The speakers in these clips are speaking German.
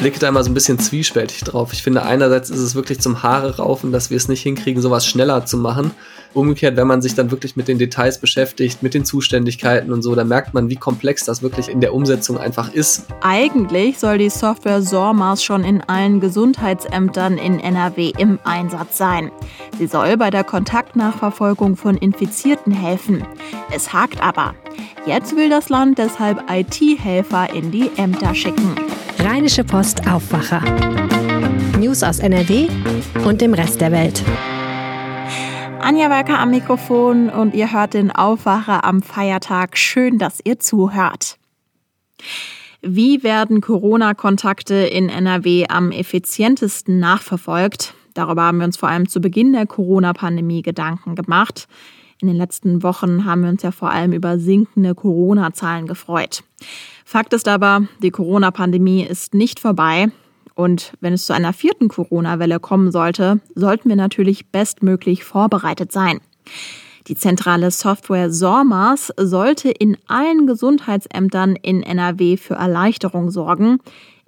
blicke da immer so ein bisschen zwiespältig drauf. Ich finde, einerseits ist es wirklich zum Haare raufen, dass wir es nicht hinkriegen, sowas schneller zu machen. Umgekehrt, wenn man sich dann wirklich mit den Details beschäftigt, mit den Zuständigkeiten und so, dann merkt man, wie komplex das wirklich in der Umsetzung einfach ist. Eigentlich soll die Software SORMAS schon in allen Gesundheitsämtern in NRW im Einsatz sein. Sie soll bei der Kontaktnachverfolgung von Infizierten helfen. Es hakt aber. Jetzt will das Land deshalb IT-Helfer in die Ämter schicken. Rheinische Post Aufwacher. News aus NRW und dem Rest der Welt. Anja Walker am Mikrofon und ihr hört den Aufwacher am Feiertag. Schön, dass ihr zuhört. Wie werden Corona-Kontakte in NRW am effizientesten nachverfolgt? Darüber haben wir uns vor allem zu Beginn der Corona-Pandemie Gedanken gemacht. In den letzten Wochen haben wir uns ja vor allem über sinkende Corona-Zahlen gefreut. Fakt ist aber, die Corona-Pandemie ist nicht vorbei. Und wenn es zu einer vierten Corona-Welle kommen sollte, sollten wir natürlich bestmöglich vorbereitet sein. Die zentrale Software SORMAS sollte in allen Gesundheitsämtern in NRW für Erleichterung sorgen.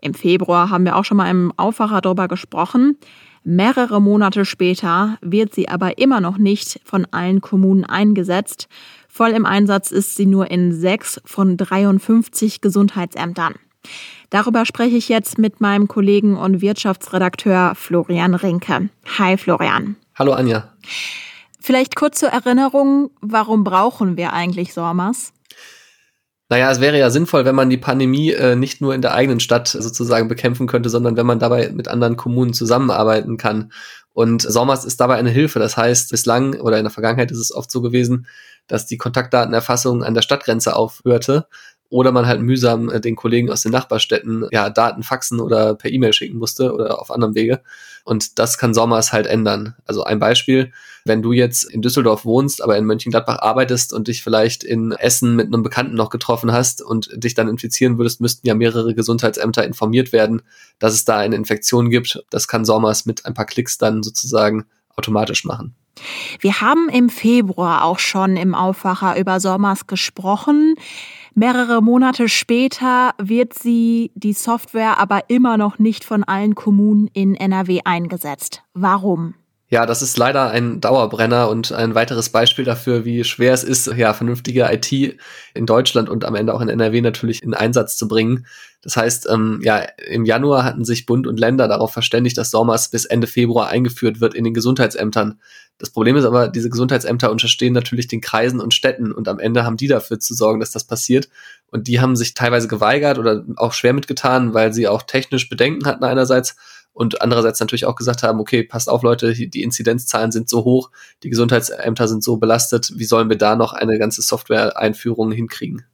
Im Februar haben wir auch schon mal im Aufwacher darüber gesprochen. Mehrere Monate später wird sie aber immer noch nicht von allen Kommunen eingesetzt. Voll im Einsatz ist sie nur in sechs von 53 Gesundheitsämtern. Darüber spreche ich jetzt mit meinem Kollegen und Wirtschaftsredakteur Florian Rinke. Hi Florian. Hallo Anja. Vielleicht kurz zur Erinnerung, warum brauchen wir eigentlich SORMAS? Naja, es wäre ja sinnvoll, wenn man die Pandemie äh, nicht nur in der eigenen Stadt sozusagen bekämpfen könnte, sondern wenn man dabei mit anderen Kommunen zusammenarbeiten kann. Und SORMAS ist dabei eine Hilfe. Das heißt, bislang oder in der Vergangenheit ist es oft so gewesen, dass die Kontaktdatenerfassung an der Stadtgrenze aufhörte oder man halt mühsam äh, den Kollegen aus den Nachbarstädten ja Daten faxen oder per E-Mail schicken musste oder auf anderem Wege. Und das kann Sommers halt ändern. Also ein Beispiel, wenn du jetzt in Düsseldorf wohnst, aber in Mönchengladbach arbeitest und dich vielleicht in Essen mit einem Bekannten noch getroffen hast und dich dann infizieren würdest, müssten ja mehrere Gesundheitsämter informiert werden, dass es da eine Infektion gibt. Das kann Sommers mit ein paar Klicks dann sozusagen automatisch machen. Wir haben im Februar auch schon im Aufwacher über Sommers gesprochen. Mehrere Monate später wird sie, die Software, aber immer noch nicht von allen Kommunen in NRW eingesetzt. Warum? Ja, das ist leider ein Dauerbrenner und ein weiteres Beispiel dafür, wie schwer es ist, ja, vernünftige IT in Deutschland und am Ende auch in NRW natürlich in Einsatz zu bringen. Das heißt, ähm, ja, im Januar hatten sich Bund und Länder darauf verständigt, dass SORMAS bis Ende Februar eingeführt wird in den Gesundheitsämtern. Das Problem ist aber, diese Gesundheitsämter unterstehen natürlich den Kreisen und Städten und am Ende haben die dafür zu sorgen, dass das passiert. Und die haben sich teilweise geweigert oder auch schwer mitgetan, weil sie auch technisch Bedenken hatten einerseits und andererseits natürlich auch gesagt haben, okay, passt auf Leute, die Inzidenzzahlen sind so hoch, die Gesundheitsämter sind so belastet, wie sollen wir da noch eine ganze Software-Einführung hinkriegen?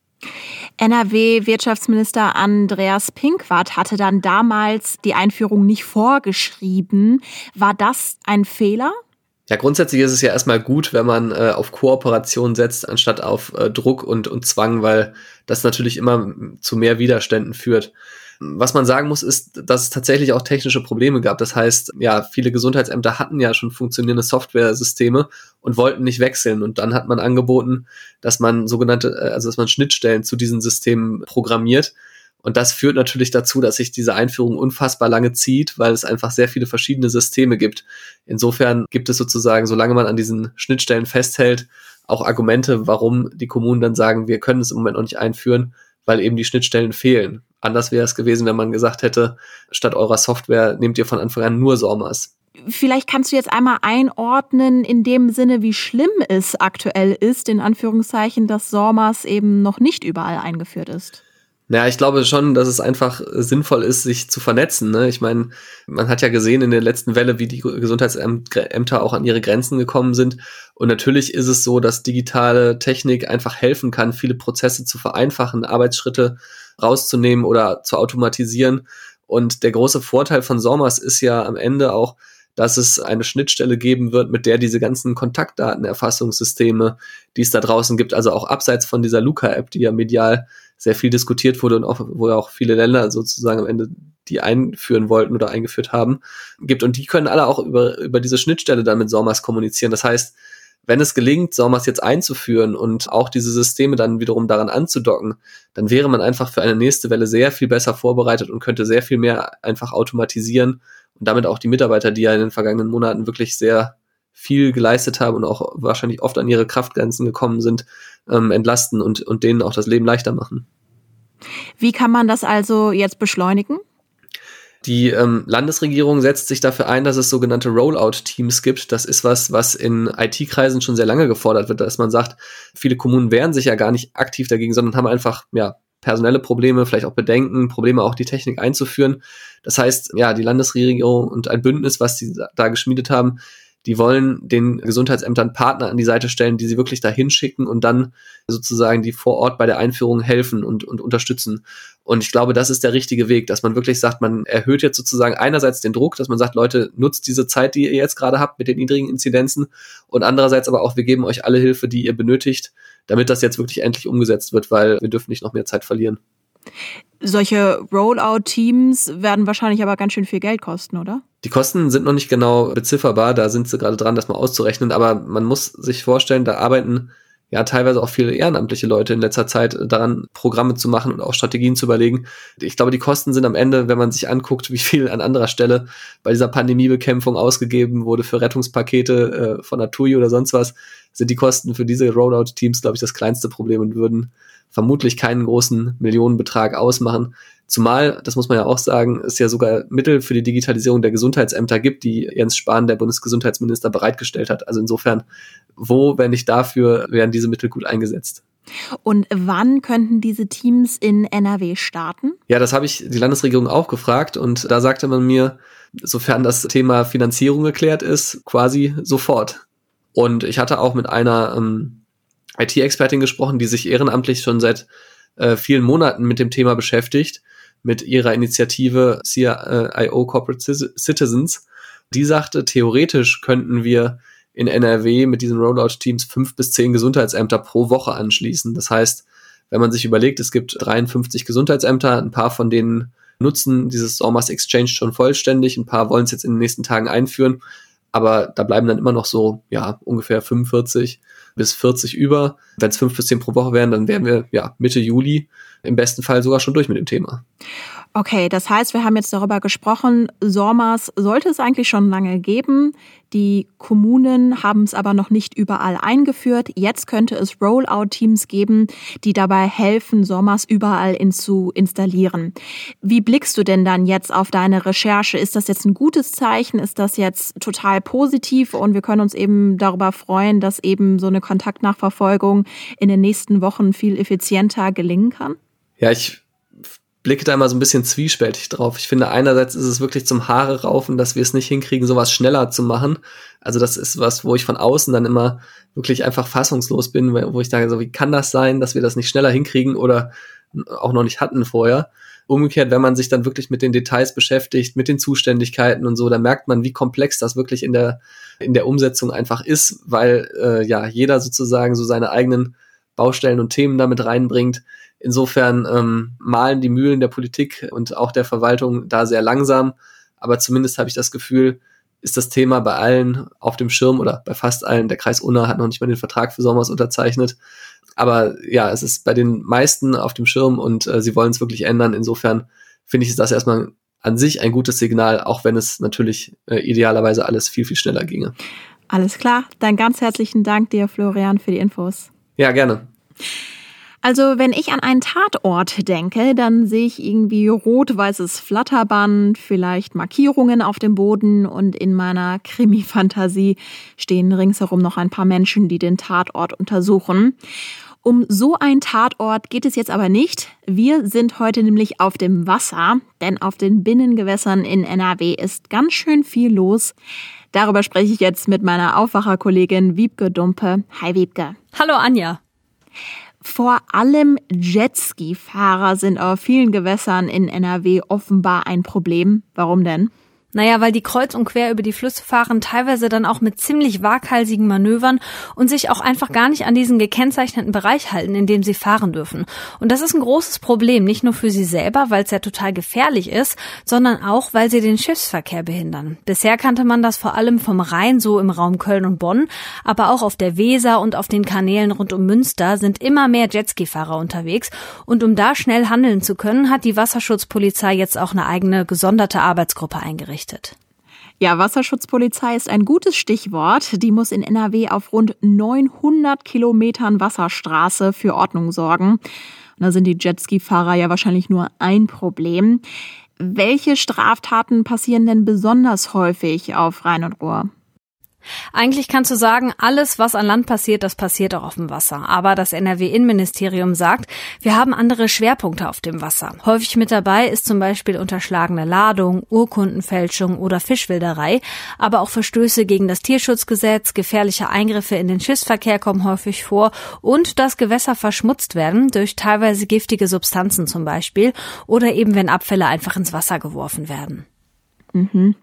NRW-Wirtschaftsminister Andreas Pinkwart hatte dann damals die Einführung nicht vorgeschrieben. War das ein Fehler? Ja, grundsätzlich ist es ja erstmal gut, wenn man äh, auf Kooperation setzt, anstatt auf äh, Druck und, und Zwang, weil das natürlich immer zu mehr Widerständen führt. Was man sagen muss, ist, dass es tatsächlich auch technische Probleme gab. Das heißt, ja, viele Gesundheitsämter hatten ja schon funktionierende Software-Systeme und wollten nicht wechseln. Und dann hat man angeboten, dass man sogenannte, äh, also dass man Schnittstellen zu diesen Systemen programmiert. Und das führt natürlich dazu, dass sich diese Einführung unfassbar lange zieht, weil es einfach sehr viele verschiedene Systeme gibt. Insofern gibt es sozusagen, solange man an diesen Schnittstellen festhält, auch Argumente, warum die Kommunen dann sagen, wir können es im Moment noch nicht einführen, weil eben die Schnittstellen fehlen. Anders wäre es gewesen, wenn man gesagt hätte, statt eurer Software nehmt ihr von Anfang an nur SORMAS. Vielleicht kannst du jetzt einmal einordnen, in dem Sinne, wie schlimm es aktuell ist, in Anführungszeichen, dass SORMAS eben noch nicht überall eingeführt ist. Naja, ich glaube schon, dass es einfach sinnvoll ist, sich zu vernetzen. Ne? Ich meine, man hat ja gesehen in der letzten Welle, wie die Gesundheitsämter auch an ihre Grenzen gekommen sind. Und natürlich ist es so, dass digitale Technik einfach helfen kann, viele Prozesse zu vereinfachen, Arbeitsschritte rauszunehmen oder zu automatisieren. Und der große Vorteil von SORMAS ist ja am Ende auch, dass es eine Schnittstelle geben wird, mit der diese ganzen Kontaktdatenerfassungssysteme, die es da draußen gibt, also auch abseits von dieser Luca-App, die ja medial sehr viel diskutiert wurde und auch, wo ja auch viele Länder sozusagen am Ende die einführen wollten oder eingeführt haben, gibt. Und die können alle auch über, über diese Schnittstelle dann mit SORMAS kommunizieren. Das heißt, wenn es gelingt, SORMAS jetzt einzuführen und auch diese Systeme dann wiederum daran anzudocken, dann wäre man einfach für eine nächste Welle sehr viel besser vorbereitet und könnte sehr viel mehr einfach automatisieren und damit auch die Mitarbeiter, die ja in den vergangenen Monaten wirklich sehr viel geleistet haben und auch wahrscheinlich oft an ihre Kraftgrenzen gekommen sind, ähm, entlasten und, und denen auch das Leben leichter machen. Wie kann man das also jetzt beschleunigen? Die ähm, Landesregierung setzt sich dafür ein, dass es sogenannte Rollout-Teams gibt. Das ist was, was in IT-Kreisen schon sehr lange gefordert wird, dass man sagt, viele Kommunen wehren sich ja gar nicht aktiv dagegen, sondern haben einfach ja personelle Probleme, vielleicht auch Bedenken, Probleme auch die Technik einzuführen. Das heißt, ja, die Landesregierung und ein Bündnis, was sie da geschmiedet haben, die wollen den Gesundheitsämtern Partner an die Seite stellen, die sie wirklich dahin schicken und dann sozusagen die vor Ort bei der Einführung helfen und, und unterstützen. Und ich glaube, das ist der richtige Weg, dass man wirklich sagt, man erhöht jetzt sozusagen einerseits den Druck, dass man sagt, Leute, nutzt diese Zeit, die ihr jetzt gerade habt mit den niedrigen Inzidenzen und andererseits aber auch, wir geben euch alle Hilfe, die ihr benötigt, damit das jetzt wirklich endlich umgesetzt wird, weil wir dürfen nicht noch mehr Zeit verlieren. Solche Rollout-Teams werden wahrscheinlich aber ganz schön viel Geld kosten, oder? Die Kosten sind noch nicht genau bezifferbar, da sind sie gerade dran, das mal auszurechnen, aber man muss sich vorstellen, da arbeiten ja teilweise auch viele ehrenamtliche Leute in letzter Zeit daran, Programme zu machen und auch Strategien zu überlegen. Ich glaube, die Kosten sind am Ende, wenn man sich anguckt, wie viel an anderer Stelle bei dieser Pandemiebekämpfung ausgegeben wurde für Rettungspakete äh, von Natui oder sonst was, sind die Kosten für diese Rollout-Teams, glaube ich, das kleinste Problem und würden vermutlich keinen großen Millionenbetrag ausmachen. Zumal, das muss man ja auch sagen, es ja sogar Mittel für die Digitalisierung der Gesundheitsämter gibt, die Jens Spahn, der Bundesgesundheitsminister, bereitgestellt hat. Also insofern, wo, wenn nicht dafür, werden diese Mittel gut eingesetzt. Und wann könnten diese Teams in NRW starten? Ja, das habe ich die Landesregierung auch gefragt und da sagte man mir, sofern das Thema Finanzierung geklärt ist, quasi sofort. Und ich hatte auch mit einer ähm, IT-Expertin gesprochen, die sich ehrenamtlich schon seit äh, vielen Monaten mit dem Thema beschäftigt, mit ihrer Initiative CIO Corporate Citizens. Die sagte, theoretisch könnten wir in NRW mit diesen Rollout-Teams fünf bis zehn Gesundheitsämter pro Woche anschließen. Das heißt, wenn man sich überlegt, es gibt 53 Gesundheitsämter, ein paar von denen nutzen dieses SORMAS Exchange schon vollständig, ein paar wollen es jetzt in den nächsten Tagen einführen, aber da bleiben dann immer noch so, ja, ungefähr 45 bis 40 über. Wenn es fünf bis zehn pro Woche wären, dann wären wir ja Mitte Juli im besten Fall sogar schon durch mit dem Thema. Okay, das heißt, wir haben jetzt darüber gesprochen, SORMAS sollte es eigentlich schon lange geben. Die Kommunen haben es aber noch nicht überall eingeführt. Jetzt könnte es Rollout-Teams geben, die dabei helfen, SORMAS überall in zu installieren. Wie blickst du denn dann jetzt auf deine Recherche? Ist das jetzt ein gutes Zeichen? Ist das jetzt total positiv? Und wir können uns eben darüber freuen, dass eben so eine Kontaktnachverfolgung in den nächsten Wochen viel effizienter gelingen kann? Ja, ich blicke da immer so ein bisschen zwiespältig drauf. Ich finde, einerseits ist es wirklich zum Haare raufen, dass wir es nicht hinkriegen, sowas schneller zu machen. Also das ist was, wo ich von außen dann immer wirklich einfach fassungslos bin, wo ich sage, so wie kann das sein, dass wir das nicht schneller hinkriegen oder auch noch nicht hatten vorher. Umgekehrt, wenn man sich dann wirklich mit den Details beschäftigt, mit den Zuständigkeiten und so, dann merkt man, wie komplex das wirklich in der, in der Umsetzung einfach ist, weil äh, ja jeder sozusagen so seine eigenen Baustellen und Themen damit reinbringt. Insofern ähm, malen die Mühlen der Politik und auch der Verwaltung da sehr langsam. Aber zumindest habe ich das Gefühl, ist das Thema bei allen auf dem Schirm oder bei fast allen. Der Kreis Unna hat noch nicht mal den Vertrag für Sommers unterzeichnet. Aber ja, es ist bei den meisten auf dem Schirm und äh, sie wollen es wirklich ändern. Insofern finde ich das erstmal an sich ein gutes Signal, auch wenn es natürlich äh, idealerweise alles viel, viel schneller ginge. Alles klar. Dann ganz herzlichen Dank dir, Florian, für die Infos. Ja, gerne. Also, wenn ich an einen Tatort denke, dann sehe ich irgendwie rot-weißes Flatterband, vielleicht Markierungen auf dem Boden und in meiner Krimi-Fantasie stehen ringsherum noch ein paar Menschen, die den Tatort untersuchen. Um so einen Tatort geht es jetzt aber nicht. Wir sind heute nämlich auf dem Wasser, denn auf den Binnengewässern in NRW ist ganz schön viel los. Darüber spreche ich jetzt mit meiner Aufwacherkollegin Wiebke Dumpe. Hi Wiebke. Hallo Anja. Vor allem Jetski-Fahrer sind auf vielen Gewässern in NRW offenbar ein Problem. Warum denn? Naja, weil die kreuz und quer über die Flüsse fahren, teilweise dann auch mit ziemlich waghalsigen Manövern und sich auch einfach gar nicht an diesen gekennzeichneten Bereich halten, in dem sie fahren dürfen. Und das ist ein großes Problem, nicht nur für sie selber, weil es ja total gefährlich ist, sondern auch, weil sie den Schiffsverkehr behindern. Bisher kannte man das vor allem vom Rhein, so im Raum Köln und Bonn, aber auch auf der Weser und auf den Kanälen rund um Münster sind immer mehr Jetski-Fahrer unterwegs. Und um da schnell handeln zu können, hat die Wasserschutzpolizei jetzt auch eine eigene gesonderte Arbeitsgruppe eingerichtet errichtet. Ja, Wasserschutzpolizei ist ein gutes Stichwort. Die muss in NRW auf rund 900 Kilometern Wasserstraße für Ordnung sorgen. Und da sind die Jetski-Fahrer ja wahrscheinlich nur ein Problem. Welche Straftaten passieren denn besonders häufig auf Rhein und Ruhr? Eigentlich kannst du sagen, alles, was an Land passiert, das passiert auch auf dem Wasser. Aber das NRW-Innenministerium sagt, wir haben andere Schwerpunkte auf dem Wasser. Häufig mit dabei ist zum Beispiel unterschlagene Ladung, Urkundenfälschung oder Fischwilderei. Aber auch Verstöße gegen das Tierschutzgesetz, gefährliche Eingriffe in den Schiffsverkehr kommen häufig vor und dass Gewässer verschmutzt werden durch teilweise giftige Substanzen zum Beispiel oder eben wenn Abfälle einfach ins Wasser geworfen werden. Mhm.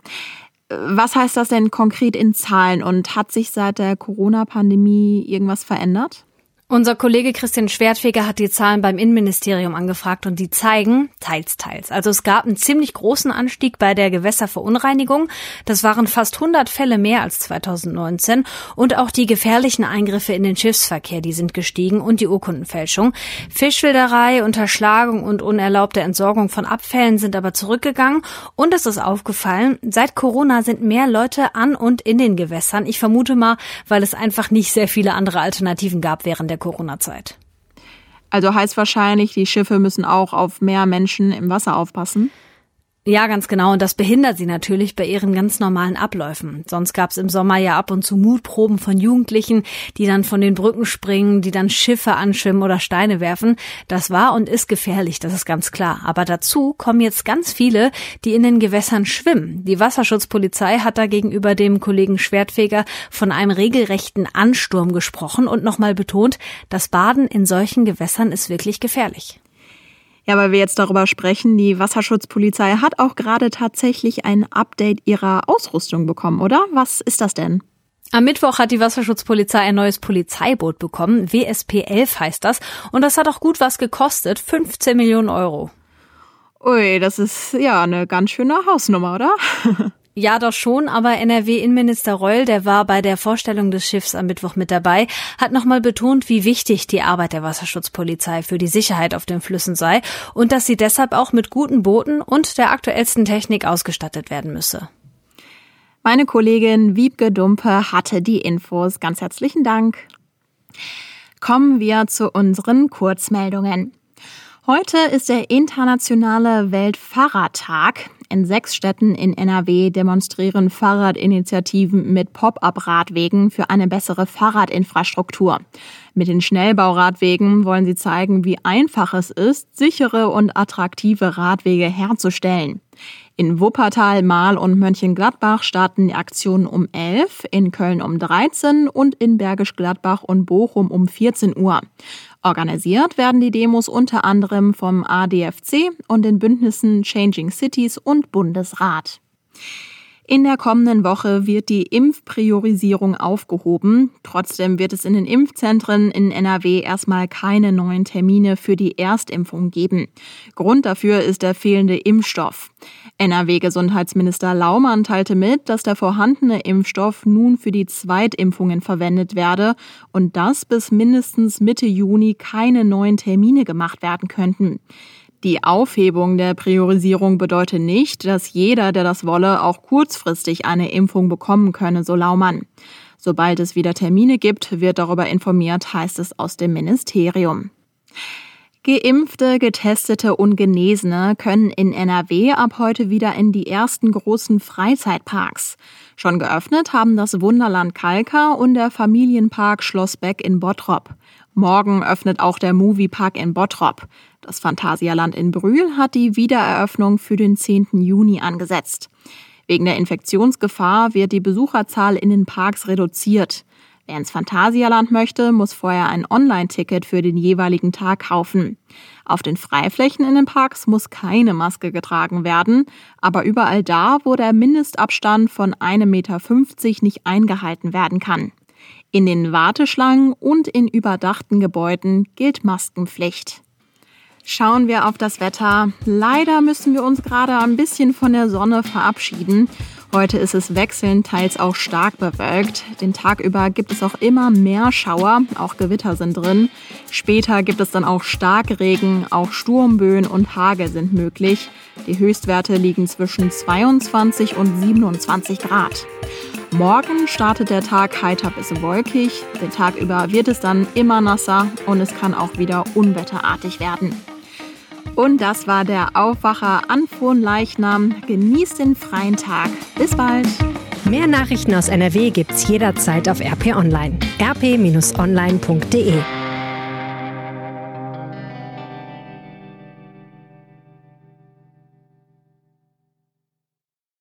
Was heißt das denn konkret in Zahlen und hat sich seit der Corona-Pandemie irgendwas verändert? Unser Kollege Christian Schwertfeger hat die Zahlen beim Innenministerium angefragt und die zeigen teils, teils. Also es gab einen ziemlich großen Anstieg bei der Gewässerverunreinigung. Das waren fast 100 Fälle mehr als 2019. Und auch die gefährlichen Eingriffe in den Schiffsverkehr, die sind gestiegen und die Urkundenfälschung. Fischwilderei, Unterschlagung und unerlaubte Entsorgung von Abfällen sind aber zurückgegangen. Und es ist aufgefallen, seit Corona sind mehr Leute an und in den Gewässern. Ich vermute mal, weil es einfach nicht sehr viele andere Alternativen gab während der der Corona-Zeit. Also heißt wahrscheinlich, die Schiffe müssen auch auf mehr Menschen im Wasser aufpassen? Ja, ganz genau. Und das behindert sie natürlich bei ihren ganz normalen Abläufen. Sonst gab es im Sommer ja ab und zu Mutproben von Jugendlichen, die dann von den Brücken springen, die dann Schiffe anschwimmen oder Steine werfen. Das war und ist gefährlich, das ist ganz klar. Aber dazu kommen jetzt ganz viele, die in den Gewässern schwimmen. Die Wasserschutzpolizei hat da gegenüber dem Kollegen Schwertfeger von einem regelrechten Ansturm gesprochen und nochmal betont, das Baden in solchen Gewässern ist wirklich gefährlich. Ja, weil wir jetzt darüber sprechen, die Wasserschutzpolizei hat auch gerade tatsächlich ein Update ihrer Ausrüstung bekommen, oder? Was ist das denn? Am Mittwoch hat die Wasserschutzpolizei ein neues Polizeiboot bekommen. WSP 11 heißt das. Und das hat auch gut was gekostet. 15 Millionen Euro. Ui, das ist ja eine ganz schöne Hausnummer, oder? Ja, doch schon, aber NRW-Innenminister Reul, der war bei der Vorstellung des Schiffs am Mittwoch mit dabei, hat nochmal betont, wie wichtig die Arbeit der Wasserschutzpolizei für die Sicherheit auf den Flüssen sei und dass sie deshalb auch mit guten Booten und der aktuellsten Technik ausgestattet werden müsse. Meine Kollegin Wiebke Dumpe hatte die Infos. Ganz herzlichen Dank. Kommen wir zu unseren Kurzmeldungen. Heute ist der internationale Weltfahrradtag. In sechs Städten in NRW demonstrieren Fahrradinitiativen mit Pop-up-Radwegen für eine bessere Fahrradinfrastruktur. Mit den Schnellbauradwegen wollen sie zeigen, wie einfach es ist, sichere und attraktive Radwege herzustellen. In Wuppertal, Mahl und Mönchengladbach starten die Aktionen um 11, in Köln um 13 und in Bergisch Gladbach und Bochum um 14 Uhr. Organisiert werden die Demos unter anderem vom ADFC und den Bündnissen Changing Cities und Bundesrat. In der kommenden Woche wird die Impfpriorisierung aufgehoben. Trotzdem wird es in den Impfzentren in NRW erstmal keine neuen Termine für die Erstimpfung geben. Grund dafür ist der fehlende Impfstoff. NRW-Gesundheitsminister Laumann teilte mit, dass der vorhandene Impfstoff nun für die Zweitimpfungen verwendet werde und dass bis mindestens Mitte Juni keine neuen Termine gemacht werden könnten. Die Aufhebung der Priorisierung bedeutet nicht, dass jeder, der das wolle, auch kurzfristig eine Impfung bekommen könne, so Laumann. Sobald es wieder Termine gibt, wird darüber informiert, heißt es aus dem Ministerium. Geimpfte, Getestete und Genesene können in NRW ab heute wieder in die ersten großen Freizeitparks. Schon geöffnet haben das Wunderland Kalka und der Familienpark Schloss Beck in Bottrop. Morgen öffnet auch der Moviepark in Bottrop. Das Phantasialand in Brühl hat die Wiedereröffnung für den 10. Juni angesetzt. Wegen der Infektionsgefahr wird die Besucherzahl in den Parks reduziert. Wer ins Phantasialand möchte, muss vorher ein Online-Ticket für den jeweiligen Tag kaufen. Auf den Freiflächen in den Parks muss keine Maske getragen werden, aber überall da, wo der Mindestabstand von 1,50 Meter nicht eingehalten werden kann. In den Warteschlangen und in überdachten Gebäuden gilt Maskenpflicht. Schauen wir auf das Wetter. Leider müssen wir uns gerade ein bisschen von der Sonne verabschieden. Heute ist es wechselnd, teils auch stark bewölkt. Den Tag über gibt es auch immer mehr Schauer, auch Gewitter sind drin. Später gibt es dann auch Starkregen, auch Sturmböen und Hagel sind möglich. Die Höchstwerte liegen zwischen 22 und 27 Grad. Morgen startet der Tag heiter bis wolkig. Den Tag über wird es dann immer nasser und es kann auch wieder unwetterartig werden. Und das war der Aufwacher an Leichnam. Genießt den freien Tag. Bis bald. Mehr Nachrichten aus NRW gibt's jederzeit auf RP Online. rp-online.de